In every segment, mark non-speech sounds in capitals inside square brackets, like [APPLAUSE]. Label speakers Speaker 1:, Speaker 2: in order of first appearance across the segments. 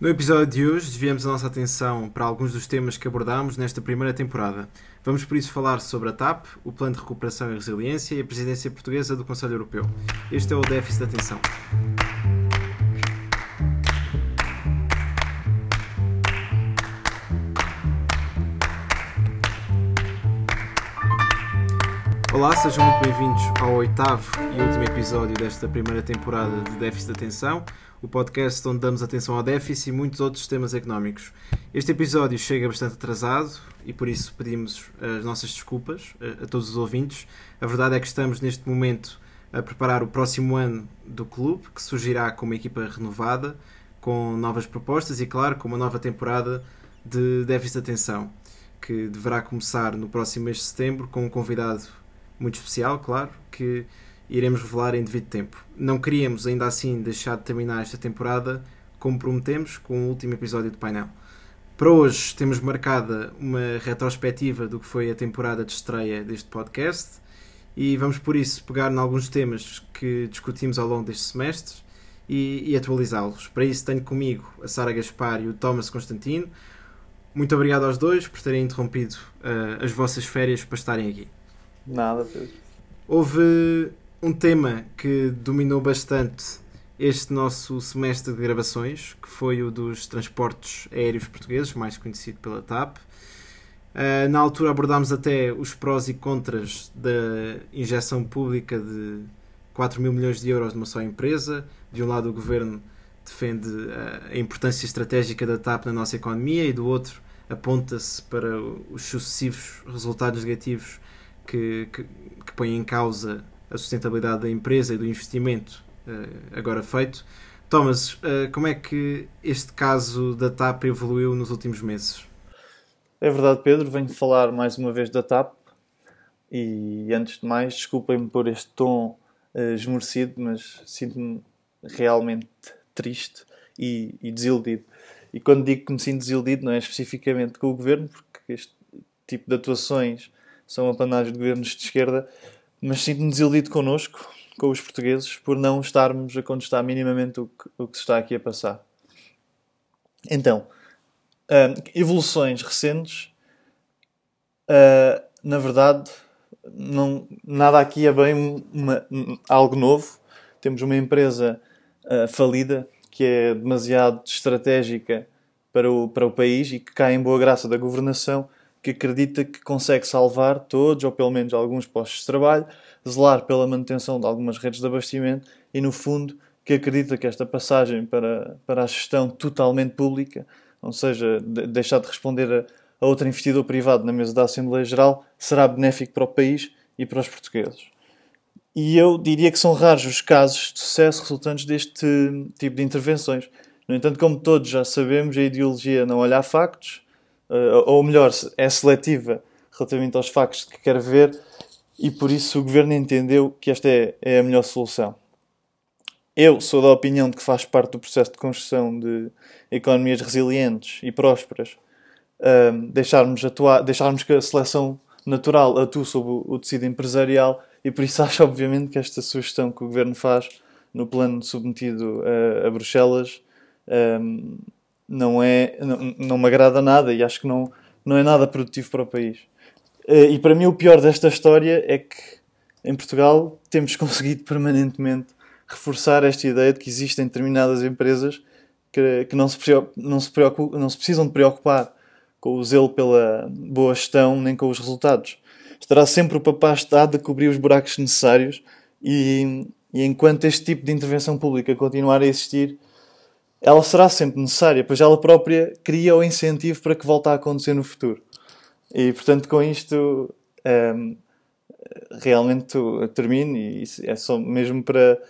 Speaker 1: No episódio de hoje, desviamos a nossa atenção para alguns dos temas que abordámos nesta primeira temporada. Vamos por isso falar sobre a TAP, o Plano de Recuperação e Resiliência e a Presidência Portuguesa do Conselho Europeu. Este é o déficit de atenção. Olá, sejam muito bem-vindos ao oitavo e último episódio desta primeira temporada de Déficit de Atenção, o podcast onde damos atenção ao déficit e muitos outros temas económicos. Este episódio chega bastante atrasado e por isso pedimos as nossas desculpas a, todos os ouvintes. A verdade é que estamos neste momento a preparar o próximo ano do clube, que surgirá com uma equipa renovada, com novas propostas e, claro, com uma nova temporada de Déficit de Atenção, que deverá começar no próximo mês de setembro com um convidado muito especial, claro, que iremos revelar em devido tempo. Não queríamos ainda assim deixar de terminar esta temporada como prometemos com o último episódio do painel. Para hoje temos marcada uma retrospectiva do que foi a temporada de estreia deste podcast e vamos por isso pegar em alguns temas que discutimos ao longo deste semestre e, e atualizá-los. Para isso tenho comigo a Sara Gaspar e o Thomas Constantino. Muito obrigado aos dois por terem interrompido uh, as vossas férias para estarem aqui.
Speaker 2: Nada, Pedro.
Speaker 1: Houve um tema que dominou bastante este nosso semestre de gravações, que foi o dos transportes aéreos portugueses, mais conhecido pela TAP. Uh, na altura abordámos até os prós e contras da injeção pública de 4 mil milhões de euros numa só empresa. De um lado, o governo defende a importância estratégica da TAP na nossa economia e do outro, aponta-se para os sucessivos resultados negativos que, que, que põe em causa a sustentabilidade da empresa e do investimento uh, agora feito. Thomas, uh, como é que este caso da TAP evoluiu nos últimos meses?
Speaker 2: É verdade, Pedro. Venho falar mais uma vez da TAP e, antes de mais, desculpem-me por este tom uh, esmorecido, mas sinto-me realmente triste e, e, desiludido. E quando digo que me sinto desiludido, não é especificamente com o governo, porque este tipo de atuações são apanagem de governos de esquerda, mas sinto-me desiludido connosco, com os portugueses, por não estarmos a contestar minimamente o que, o que se está aqui a passar. Então, uh, evoluções recentes, uh, na verdade, não, nada aqui é bem uma, algo novo. Temos uma empresa uh, falida que é demasiado estratégica para o, para o país e que cai em boa graça da governação que acredita que consegue salvar todos, ou pelo menos alguns postos de trabalho, zelar pela manutenção de algumas redes de abastecimento e, no fundo, que acredita que esta passagem para, para a gestão totalmente pública, ou seja, de, deixar de responder a, a outro investidor privado na mesa da Assembleia Geral, será benéfico para o país e para os portugueses. E eu diria que são raros os casos de sucesso resultantes deste tipo de intervenções. No entanto, como todos já sabemos, a ideologia não olha a factos, ou melhor, é seletiva relativamente aos factos que quer ver e por isso o governo entendeu que esta é, é a melhor solução. Eu sou da opinião de que faz parte do processo de construção de economias resilientes e prósperas uh, deixarmos, atuar, deixarmos que a seleção natural atue sobre o tecido empresarial e por isso [LAUGHS] acho obviamente que esta sugestão que o governo faz no plano submetido a, a Bruxelas um, não, é, não, não me agrada nada e acho que não, não é nada produtivo para o país. Eh, e para mim o pior desta história é que em Portugal temos [LAUGHS] conseguido permanentemente reforçar esta ideia de que existem determinadas empresas que, que não, se não, se não se precisam de preocupar com o zelo pela boa gestão nem com os resultados. Estará sempre o papá-estado a cobrir os buracos necessários e, e enquanto este tipo de intervenção pública continuar a existir, ela será sempre necessária, pois ela própria cria o incentivo para que volte a acontecer no futuro. E portanto, com isto, um, ehm, realmente termino, e é só mesmo para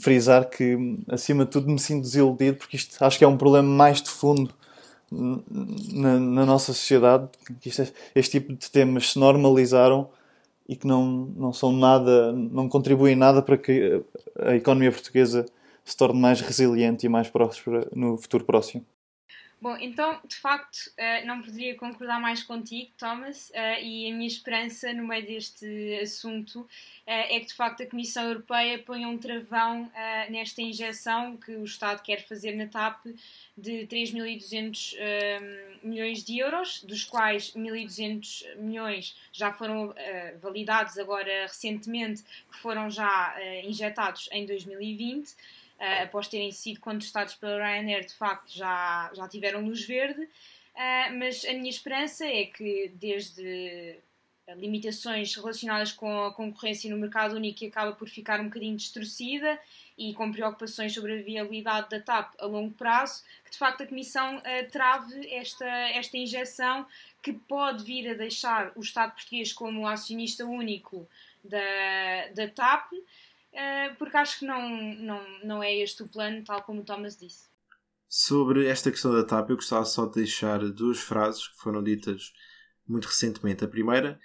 Speaker 2: frisar que, acima de tudo, me sinto desiludido, porque isto acho que é um problema mais de fundo na, na nossa sociedade, que isto, é, este tipo de temas se normalizaram e que não, não são nada, não contribuem nada para que a economia portuguesa se torne mais resiliente e mais próspera no futuro próximo.
Speaker 3: Bom, então, de facto, uh, não poderia concordar mais contigo, Thomas, uh, e a minha esperança no meio deste assunto uh, é que, de facto, a Comissão Europeia ponha um travão nesta injeção que o Estado quer fazer na TAP de 3.200 milhões de euros, dos quais 1.200 milhões já foram validados agora recentemente, que foram já injetados em 2020 uh, após terem sido contestados pela Ryanair, de facto já, já tiveram luz verde. Uh, mas a minha esperança é que, desde limitações relacionadas com a concorrência no mercado único, que acaba por ficar um bocadinho distorcida e com preocupações sobre a viabilidade da TAP a longo prazo, que de facto a Comissão uh, trave esta, esta injeção que pode vir a deixar o Estado português como acionista único da, da TAP porque acho que não, não, não é este o plano, tal como o Thomas disse.
Speaker 1: Sobre esta questão da TAP, eu gostava só de deixar duas frases que foram ditas muito recentemente. A primeira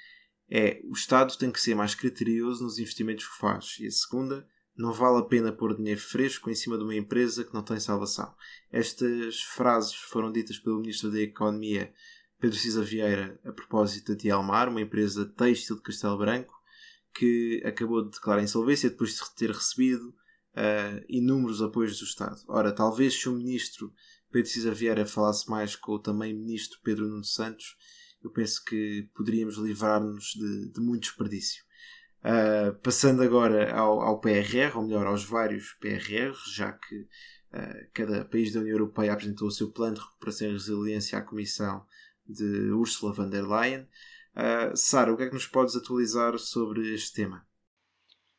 Speaker 1: é: o Estado tem que ser mais criterioso nos investimentos que faz. E a segunda, não vale a pena pôr dinheiro fresco em cima de uma empresa que não tem salvação. Estas frases foram ditas pelo Ministro da Economia, Pedro Cisa Vieira, a propósito da Tielmar, uma empresa têxtil de Castelo Branco, que acabou de declarar insolvência depois de ter recebido uh, inúmeros apoios do Estado. Ora, talvez se o ministro Pedro Cisa Vieira falasse mais com o também ministro Pedro Nuno Santos, eu penso que poderíamos livrar-nos de, de muito desperdício. Uh, passando agora ao, ao, PRR, ou melhor, aos vários PRRs, já que uh, cada país da União Europeia apresentou o seu plano de recuperação e resiliência à Comissão de Ursula von der Leyen. Uh, Sara, o que é que nos podes atualizar sobre este tema?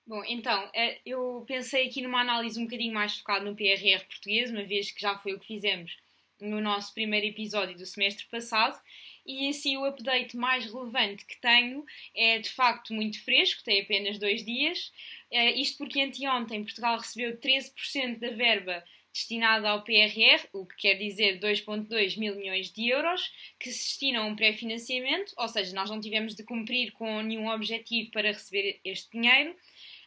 Speaker 3: Bom, então, eh, eu pensei aqui numa análise um bocadinho mais focada no PRR português, uma vez que já foi o que fizemos no nosso primeiro episódio do semestre passado, e assim o update mais relevante que tenho é de facto muito fresco, tem apenas dois dias, uh, isto porque anteontem Portugal recebeu 13% da verba destinada ao PRR, o que quer dizer 2,2 mil milhões de euros, que se destinam a um pré-financiamento, ou seja, nós não tivemos de cumprir com nenhum objetivo para receber este dinheiro.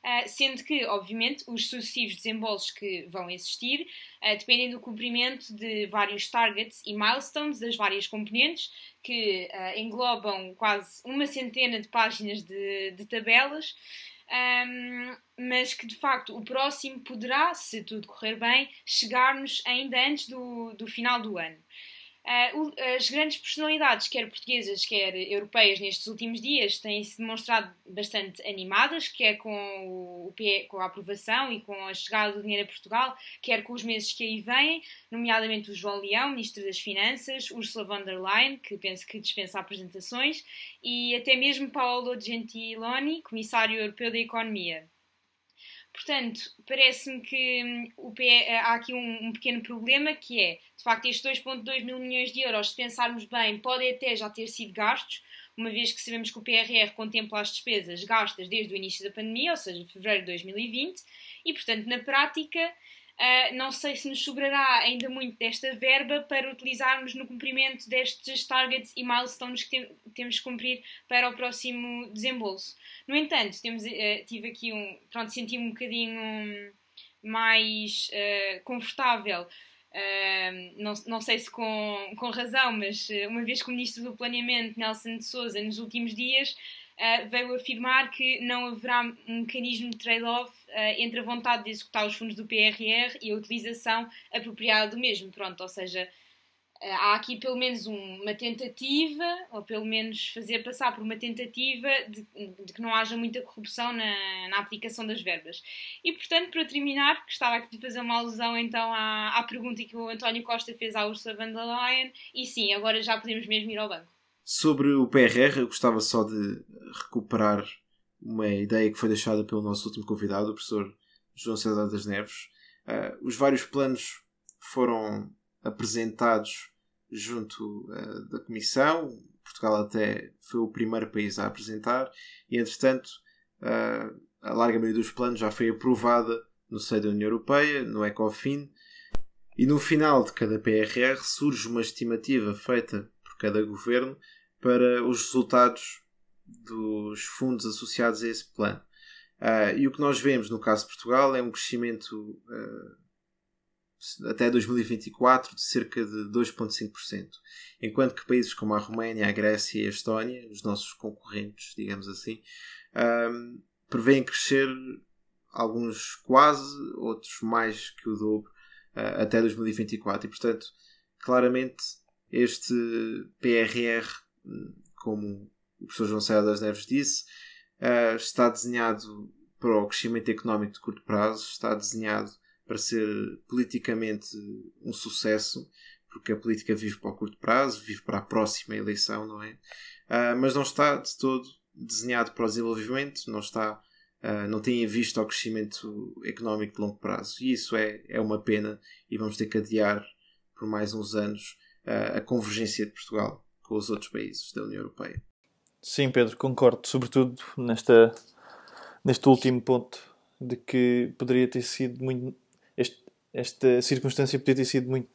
Speaker 3: Uh, sendo que, obviamente, os sucessivos desembolsos que vão existir uh, dependem do cumprimento de vários targets e milestones das várias componentes, que uh, englobam quase uma centena de páginas de, de tabelas um, mas que de facto o próximo poderá, se tudo correr bem, chegar-nos ainda antes do, do final do ano. Uh, as grandes personalidades, quer portuguesas, quer europeias, nestes últimos dias têm se demonstrado bastante animadas, quer com, o, com a aprovação e com a chegada do dinheiro a Portugal, quer com os meses que aí vêm, nomeadamente o João Leão, Ministro das Finanças, Ursula von der Leyen, que penso que dispensa apresentações, e até mesmo Paolo Gentiloni, Comissário Europeu da Economia. Portanto, parece-me que hum, PE, há aqui um, um, pequeno problema que é, de facto, estes 2,2 mil milhões de euros, se pensarmos bem, podem até já ter sido gastos, uma vez que sabemos que o PRR contempla as despesas gastas desde o início da pandemia, ou seja, fevereiro de 2020, e, portanto, na prática, Uh, não sei se nos sobrará ainda muito desta verba para utilizarmos no cumprimento destes targets e milestones que tem, temos que cumprir para o próximo desembolso. No entanto, temos, uh, tive aqui um. Pronto, senti-me um bocadinho mais uh, confortável. não, não sei se com, com razão, mas uma vez que o Ministro do Planeamento, Nelson de Souza, nos últimos dias uh, veio afirmar que não haverá um mecanismo de trade-off uh, entre a vontade de executar os fundos do PRR e a utilização apropriada do mesmo. Pronto, ou seja, uh, há aqui pelo menos um, uma tentativa, ou pelo menos fazer passar por uma tentativa de, de que não haja muita corrupção na, na, aplicação das verbas. E, portanto, para terminar, gostava aqui de fazer uma alusão então à, à pergunta que o António Costa fez à Ursula von der Leyen, e sim, agora já podemos mesmo ir ao banco.
Speaker 1: Sobre o PRR, eu gostava só de recuperar uma ideia que foi deixada pelo nosso último convidado, o professor João César das Neves. Uh, os vários planos foram apresentados junto uh, da Comissão. Portugal até foi o primeiro país a apresentar e, entretanto, uh, a larga maioria dos planos já foi aprovada no seio da União Europeia, no ECOFIN, e no final de cada PRR surge uma estimativa feita cada governo para os resultados dos fundos associados a esse plano. Uh, e o que nós vemos no caso de Portugal é um crescimento uh, até 2024 de cerca de 2,5%, enquanto que países como a Roménia, a Grécia e a Estónia, os nossos concorrentes, digamos assim, um, prevêem crescer alguns quase, outros mais que o dobro uh, até 2024. E portanto, claramente, este PRR, como o professor João Serra das Neves disse, uh, está desenhado para o crescimento económico de curto prazo, está desenhado para ser politicamente um sucesso, porque a política vive para o curto prazo, vive para a próxima eleição, não é? Uh, mas não está de todo desenhado para o desenvolvimento, não está Uh, não tem em vista o crescimento económico de longo prazo. E isso é, é uma pena e vamos ter que adiar por mais uns anos a convergência de Portugal com os outros países da União Europeia.
Speaker 2: Sim, Pedro, concordo, sobretudo nesta, neste último ponto de que poderia ter sido muito. Este, esta circunstância poderia ter sido muito,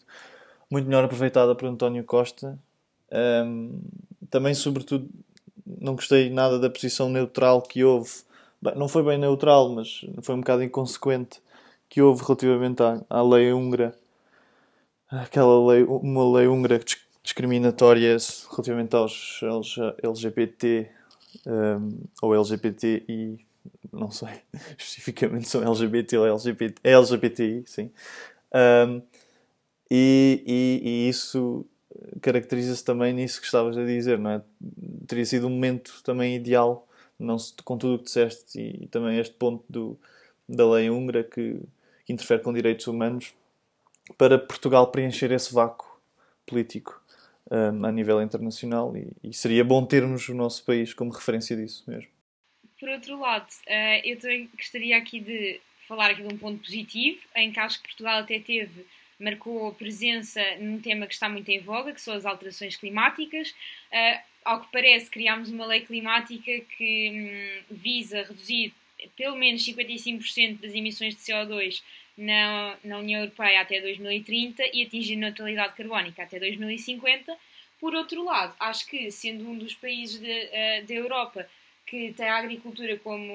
Speaker 2: muito melhor aproveitada por António Costa. Um, também, sobretudo, não gostei nada da posição neutral que houve. Bem, não foi bem neutral, mas foi um bocado inconsequente que houve relativamente à, à lei húngara. Aquela lei, uma lei húngara discriminatória relativamente aos LGBT um, ou LGBTI não sei [LAUGHS] especificamente são LGBT ou LGBT, é LGBTI, sim. Um, e, e, e, isso caracteriza-se também nisso que estavas a dizer, não é? Teria sido um momento também ideal, não se, com tudo o que disseste, e, e também este ponto do, da lei húngara que, que interfere com direitos humanos, para Portugal preencher esse vácuo político um, a nível internacional e, e, seria bom termos o nosso país como referência disso mesmo.
Speaker 3: Por outro lado, uh, eu também gostaria aqui de falar aqui de um ponto positivo, em que acho que Portugal até teve, marcou presença num tema que está muito em voga, que são as alterações climáticas. Uh, ao que parece, criámos uma lei climática que hum, visa reduzir pelo menos 55% das emissões de CO2 na, na União Europeia até 2030 e atingir neutralidade carbónica até 2050. Por outro lado, acho que, sendo um dos países uh, da Europa que tem a agricultura como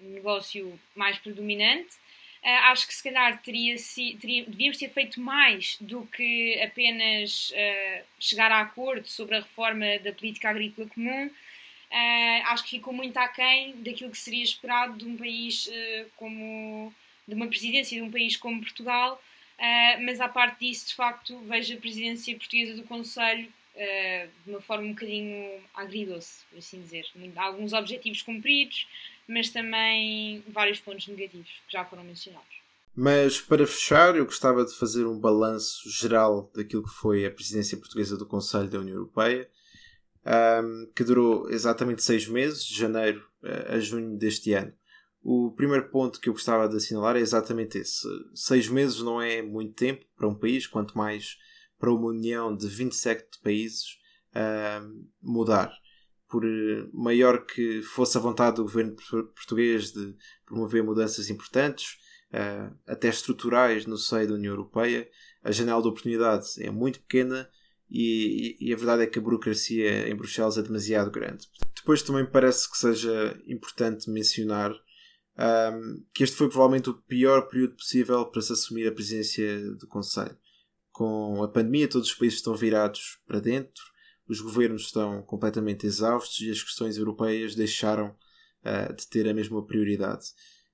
Speaker 3: negócio mais predominante. Uh, acho que se calhar teria, teria, devíamos ter feito mais do que apenas uh, chegar a acordo sobre a reforma da política agrícola comum. Uh, acho que ficou muito aquém daquilo que seria esperado de um país como. De uma presidência de um país como Portugal. mas à parte disso, de facto, vejo a presidência portuguesa do Conselho uh, de uma forma um bocadinho agridoce, por assim dizer. Alguns objetivos cumpridos, mas também vários pontos negativos que já foram mencionados.
Speaker 1: Mas para fechar, eu gostava de fazer um balanço geral daquilo que foi a presidência portuguesa do Conselho da União Europeia, um, que durou exatamente seis meses, de janeiro a junho deste ano. O primeiro ponto que eu gostava de assinalar é exatamente esse. Seis meses não é muito tempo para um país, quanto mais para uma união de 27 países uh, mudar. Por maior que fosse a vontade do governo português de promover mudanças importantes, uh, até estruturais no seio da União Europeia, a janela de oportunidade é muito pequena e, e, a verdade é que a burocracia em Bruxelas é demasiado grande. Depois também parece que seja importante mencionar um, que este foi provavelmente o pior período possível para se assumir a presidência do Conselho com a pandemia, todos os países estão virados para dentro, os governos estão completamente exaustos e as questões europeias deixaram uh, de ter a mesma prioridade.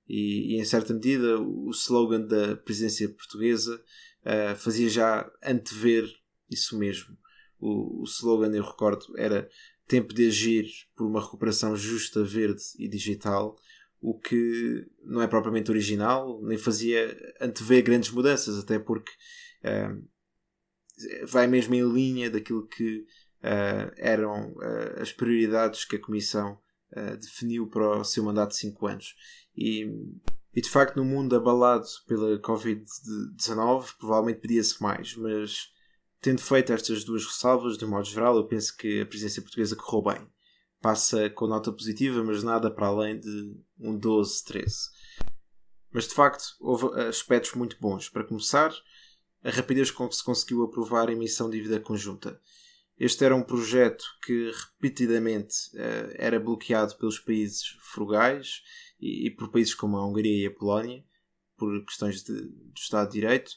Speaker 1: E, e, em certa medida, o slogan da presidência portuguesa uh, fazia já antever isso mesmo. O, o slogan, eu recordo, era tempo de agir por uma recuperação justa, verde e digital, o que não é propriamente original, nem fazia antever grandes mudanças, até porque uh, vai mesmo em linha daquilo que uh, eram uh, as prioridades que a Comissão definiu para o seu mandato de 5 anos. E, e, de facto, no mundo abalado pela Covid-19, provavelmente pedia-se mais, mas tendo feito estas duas ressalvas, de modo geral, eu penso que a presidência portuguesa correu bem. Passa com nota positiva, mas nada para além de um 12, 13. Mas de facto, houve aspectos muito bons. Para começar, a rapidez com que se conseguiu aprovar a emissão de dívida conjunta. Este era um projeto que repetidamente uh, era bloqueado pelos países frugais e, e, por países como a Hungria e a Polónia, por questões de, do Estado de Direito,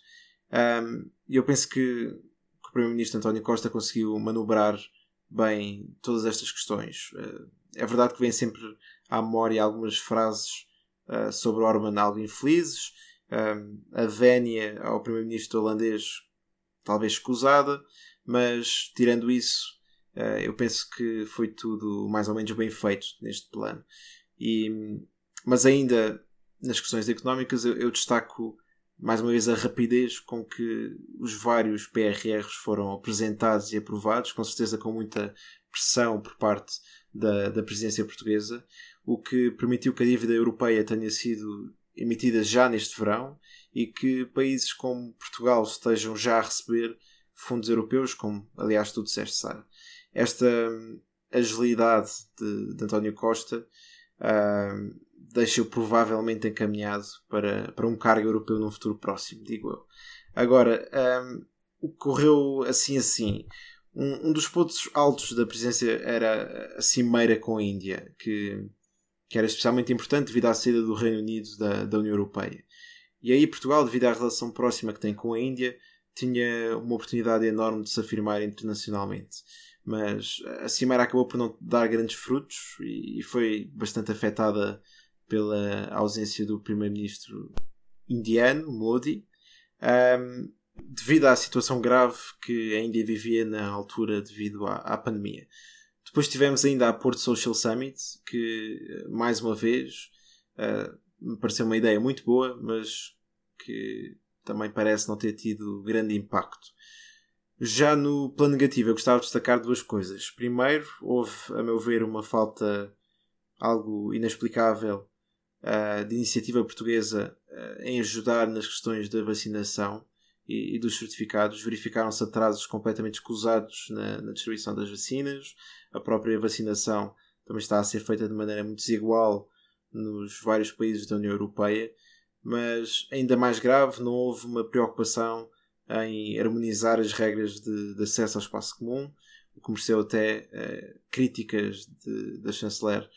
Speaker 1: E eu penso que, que o Primeiro-Ministro António Costa conseguiu manobrar bem todas estas questões. Uh, é verdade que vem sempre à memória algumas frases uh, sobre Orban algo infelizes, a vénia ao primeiro-ministro holandês talvez escusada, mas tirando isso, uh, eu penso que foi tudo mais ou menos bem feito neste plano. E, mas ainda nas questões económicas, eu, eu destaco mais uma vez a rapidez com que os vários PRRs foram apresentados e aprovados, com certeza com muita pressão por parte da, da presidência portuguesa, o que permitiu que a dívida europeia tenha sido emitida já neste verão e que países como Portugal estejam já a receber fundos europeus, como aliás tu disseste, Sara. Esta hum, agilidade de, de António Costa uh, deixa-o provavelmente encaminhado para, para um cargo europeu num futuro próximo, digo eu. Agora, um, o que correu assim assim. Um, um, dos pontos altos da presença era a cimeira com a Índia, que, que era especialmente importante devido à saída do Reino Unido da, da União Europeia. E aí Portugal, devido à relação próxima que tem com a Índia, tinha uma oportunidade enorme de se afirmar internacionalmente. Mas a cimeira acabou por não dar grandes frutos e foi bastante afetada pela ausência do primeiro-ministro indiano, Modi, um, devido à situação grave que a Índia vivia na altura devido à, à pandemia. Depois tivemos ainda a Porto Social Summit, que mais uma vez uh, me pareceu uma ideia muito boa, mas que também parece não ter tido grande impacto. Já no plano negativo, eu gostava de destacar duas coisas. Primeiro, houve, a meu ver, uma falta algo inexplicável uh, de iniciativa portuguesa uh, em ajudar nas questões da vacinação e, e dos certificados. Verificaram-se atrasos completamente escusados na, na, distribuição das vacinas. A própria vacinação também está a ser feita de maneira muito desigual nos vários países da União Europeia. Mas ainda mais grave, não houve uma preocupação em harmonizar as regras de, de acesso ao espaço comum, o que mereceu até uh, críticas da chanceler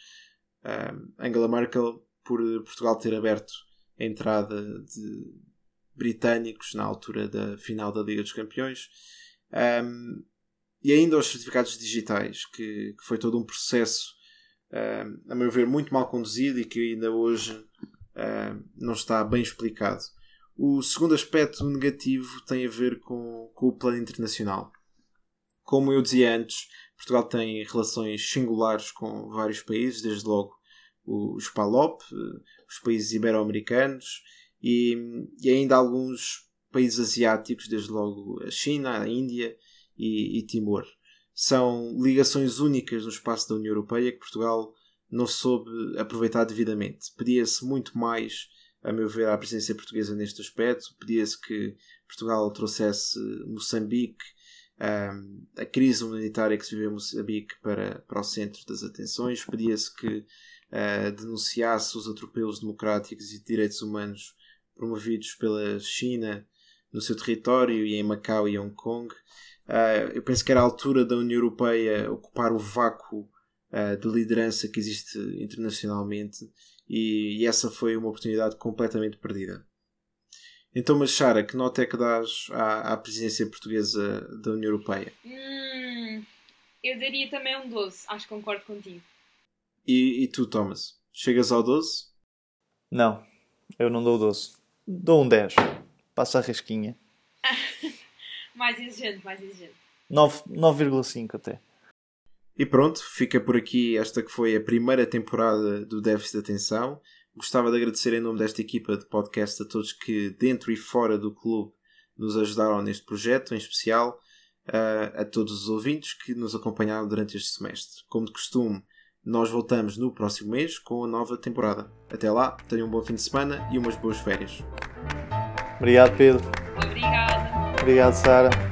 Speaker 1: Angela Merkel por Portugal ter aberto a entrada de britânicos na altura da final da Liga dos Campeões. Um, e ainda os certificados digitais, que, que foi todo um processo, um, a meu ver, muito mal conduzido e que ainda hoje um, não está bem explicado. O segundo aspecto negativo tem a ver com, com o plano internacional. Como eu dizia antes, Portugal tem relações singulares com vários países, desde logo os PALOP, os países ibero-americanos e, e, ainda alguns países asiáticos, desde logo a China, a Índia e, e Timor. São ligações únicas no espaço da União Europeia que Portugal não soube aproveitar devidamente. Pedia-se muito mais, a meu ver, à presença portuguesa neste aspecto. Pedia-se que Portugal trouxesse Moçambique, a crise humanitária que se vive em Moçambique para, para o centro das atenções. Pedia-se que uh, denunciasse os atropelos democráticos e de direitos humanos promovidos pela China no seu território e em Macau e Hong Kong. Uh, eu penso que era a altura da União Europeia ocupar o vácuo uh, de liderança que existe internacionalmente e, e, essa foi uma oportunidade completamente perdida. Então, mas Sara, que nota é que dás à, à presidência portuguesa da União Europeia?
Speaker 3: Hum, eu daria também um 12, acho que concordo contigo.
Speaker 1: E, e tu, Thomas? Chegas ao 12?
Speaker 2: Não, eu não dou 12. Dou um 10. Passa a risquinha. [LAUGHS]
Speaker 3: mais exigente, mais exigente.
Speaker 2: 9,5 até.
Speaker 1: E pronto, fica por aqui esta que foi a primeira temporada do Déficit de Atenção. Gostava de agradecer em nome desta equipa de podcast a todos que, dentro e fora do clube, nos ajudaram neste projeto, em especial uh, a todos os ouvintes que nos acompanharam durante este semestre. Como de costume, nós voltamos no próximo mês com a nova temporada. Até lá, tenham um bom fim de semana e umas boas férias.
Speaker 2: Obrigado, Pedro.
Speaker 3: Obrigada.
Speaker 2: Obrigado, Sara.